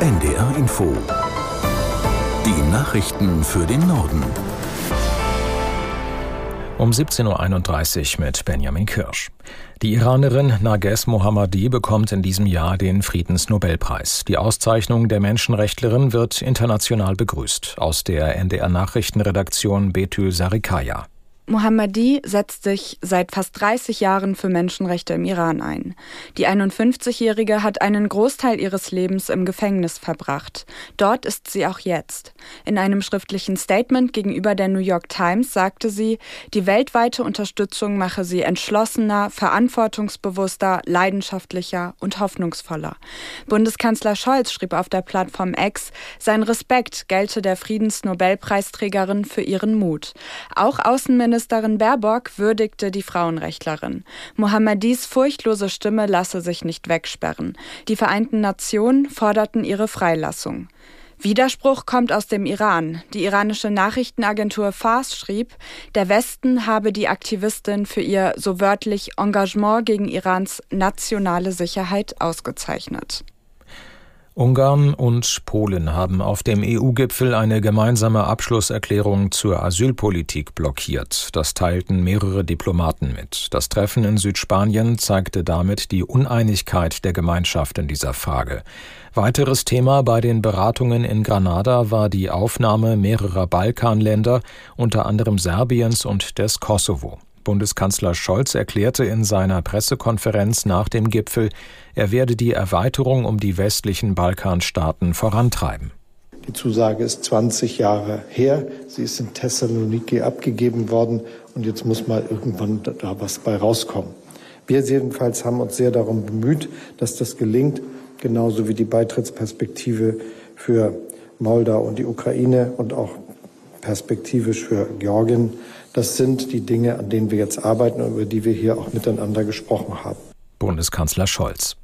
NDR Info. Die Nachrichten für den Norden. Um 17.31 Uhr mit Benjamin Kirsch. Die Iranerin Nages Mohammadi bekommt in diesem Jahr den Friedensnobelpreis. Die Auszeichnung der Menschenrechtlerin wird international begrüßt. Aus der NDR Nachrichtenredaktion Betül Sarikaya. Mohammadi setzt sich seit fast 30 Jahren für Menschenrechte im Iran ein. Die 51-Jährige hat einen Großteil ihres Lebens im Gefängnis verbracht. Dort ist sie auch jetzt. In einem schriftlichen Statement gegenüber der New York Times sagte sie, die weltweite Unterstützung mache sie entschlossener, verantwortungsbewusster, leidenschaftlicher und hoffnungsvoller. Bundeskanzler Scholz schrieb auf der Plattform X, sein Respekt gelte der Friedensnobelpreisträgerin für ihren Mut. Auch Außenminister Außenministerin Baerbock würdigte die Frauenrechtlerin. Mohammedis furchtlose Stimme lasse sich nicht wegsperren. Die Vereinten Nationen forderten ihre Freilassung. Widerspruch kommt aus dem Iran. Die iranische Nachrichtenagentur Fars schrieb, der Westen habe die Aktivistin für ihr so wörtlich Engagement gegen Irans nationale Sicherheit ausgezeichnet. Ungarn und Polen haben auf dem EU-Gipfel eine gemeinsame Abschlusserklärung zur Asylpolitik blockiert. Das teilten mehrere Diplomaten mit. Das Treffen in Südspanien zeigte damit die Uneinigkeit der Gemeinschaft in dieser Frage. Weiteres Thema bei den Beratungen in Granada war die Aufnahme mehrerer Balkanländer, unter anderem Serbiens und des Kosovo. Bundeskanzler Scholz erklärte in seiner Pressekonferenz nach dem Gipfel, er werde die Erweiterung um die westlichen Balkanstaaten vorantreiben. Die Zusage ist 20 Jahre her. Sie ist in Thessaloniki abgegeben worden und jetzt muss mal irgendwann da was bei rauskommen. Wir jedenfalls haben uns sehr darum bemüht, dass das gelingt, genauso wie die Beitrittsperspektive für Moldau und die Ukraine und auch perspektivisch für Georgien das sind die Dinge, an denen wir jetzt arbeiten und über die wir hier auch miteinander gesprochen haben. Bundeskanzler Scholz.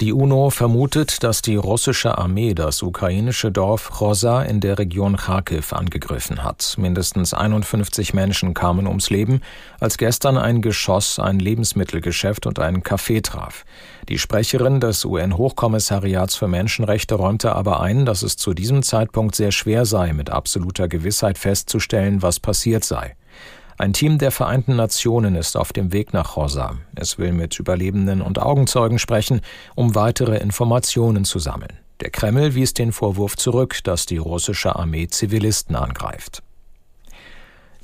Die UNO vermutet, dass die russische Armee das ukrainische Dorf Rosa in der Region Kharkiv angegriffen hat. Mindestens 51 Menschen kamen ums Leben, als gestern ein Geschoss ein Lebensmittelgeschäft und ein Café traf. Die Sprecherin des UN-Hochkommissariats für Menschenrechte räumte aber ein, dass es zu diesem Zeitpunkt sehr schwer sei, mit absoluter Gewissheit festzustellen, was passiert sei. Ein Team der Vereinten Nationen ist auf dem Weg nach Rosa. Es will mit Überlebenden und Augenzeugen sprechen, um weitere Informationen zu sammeln. Der Kreml wies den Vorwurf zurück, dass die russische Armee Zivilisten angreift.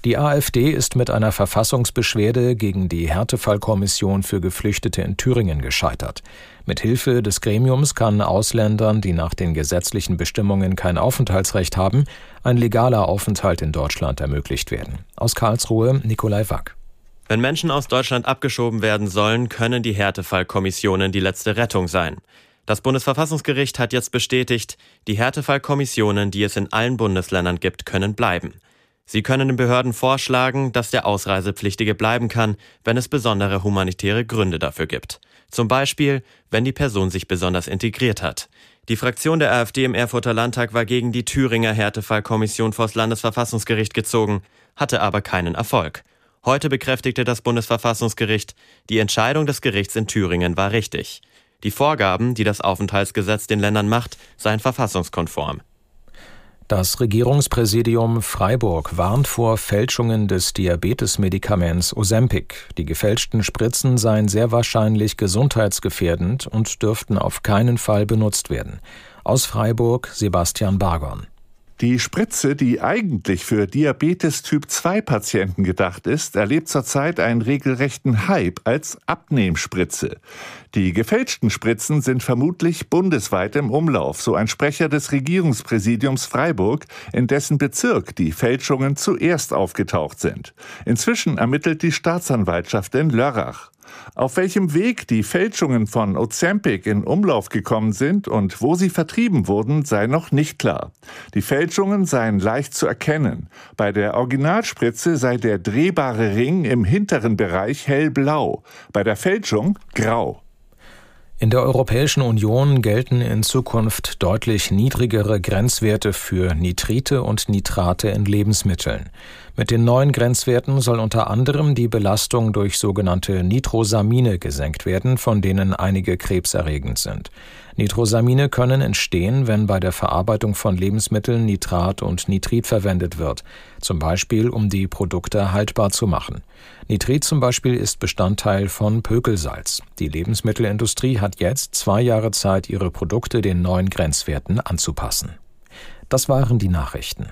Die AfD ist mit einer Verfassungsbeschwerde gegen die Härtefallkommission für Geflüchtete in Thüringen gescheitert. Mit Hilfe des Gremiums kann Ausländern, die nach den gesetzlichen Bestimmungen kein Aufenthaltsrecht haben, ein legaler Aufenthalt in Deutschland ermöglicht werden. Aus Karlsruhe Nikolai Wack. Wenn Menschen aus Deutschland abgeschoben werden sollen, können die Härtefallkommissionen die letzte Rettung sein. Das Bundesverfassungsgericht hat jetzt bestätigt, die Härtefallkommissionen, die es in allen Bundesländern gibt, können bleiben. Sie können den Behörden vorschlagen, dass der Ausreisepflichtige bleiben kann, wenn es besondere humanitäre Gründe dafür gibt. Zum Beispiel, wenn die Person sich besonders integriert hat. Die Fraktion der AfD im Erfurter Landtag war gegen die Thüringer Härtefallkommission vors Landesverfassungsgericht gezogen, hatte aber keinen Erfolg. Heute bekräftigte das Bundesverfassungsgericht, die Entscheidung des Gerichts in Thüringen war richtig. Die Vorgaben, die das Aufenthaltsgesetz den Ländern macht, seien verfassungskonform. Das Regierungspräsidium Freiburg warnt vor Fälschungen des Diabetesmedikaments Ozempic. Die gefälschten Spritzen seien sehr wahrscheinlich gesundheitsgefährdend und dürften auf keinen Fall benutzt werden. Aus Freiburg Sebastian Bargon. Die Spritze, die eigentlich für Diabetes Typ 2 Patienten gedacht ist, erlebt zurzeit einen regelrechten Hype als Abnehmspritze. Die gefälschten Spritzen sind vermutlich bundesweit im Umlauf, so ein Sprecher des Regierungspräsidiums Freiburg, in dessen Bezirk die Fälschungen zuerst aufgetaucht sind. Inzwischen ermittelt die Staatsanwaltschaft in Lörrach. Auf welchem Weg die Fälschungen von Ozempic in Umlauf gekommen sind und wo sie vertrieben wurden, sei noch nicht klar. Die Fälschungen seien leicht zu erkennen. Bei der Originalspritze sei der drehbare Ring im hinteren Bereich hellblau, bei der Fälschung grau. In der Europäischen Union gelten in Zukunft deutlich niedrigere Grenzwerte für Nitrite und Nitrate in Lebensmitteln. Mit den neuen Grenzwerten soll unter anderem die Belastung durch sogenannte Nitrosamine gesenkt werden, von denen einige krebserregend sind. Nitrosamine können entstehen, wenn bei der Verarbeitung von Lebensmitteln Nitrat und Nitrit verwendet wird, zum Beispiel um die Produkte haltbar zu machen. Nitrit zum Beispiel ist Bestandteil von Pökelsalz. Die Lebensmittelindustrie hat jetzt zwei Jahre Zeit, ihre Produkte den neuen Grenzwerten anzupassen. Das waren die Nachrichten.